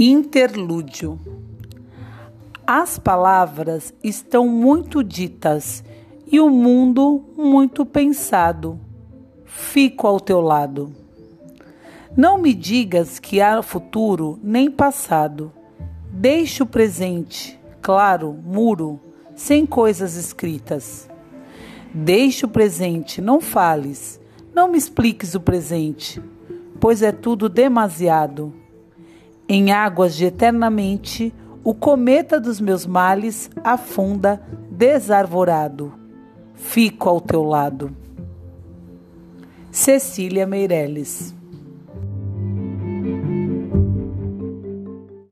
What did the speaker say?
Interlúdio. As palavras estão muito ditas e o mundo muito pensado. Fico ao teu lado. Não me digas que há futuro nem passado. Deixe o presente, claro, muro, sem coisas escritas. Deixe o presente, não fales, não me expliques o presente, pois é tudo demasiado. Em águas de eternamente, o cometa dos meus males afunda desarvorado. Fico ao teu lado. Cecília Meirelles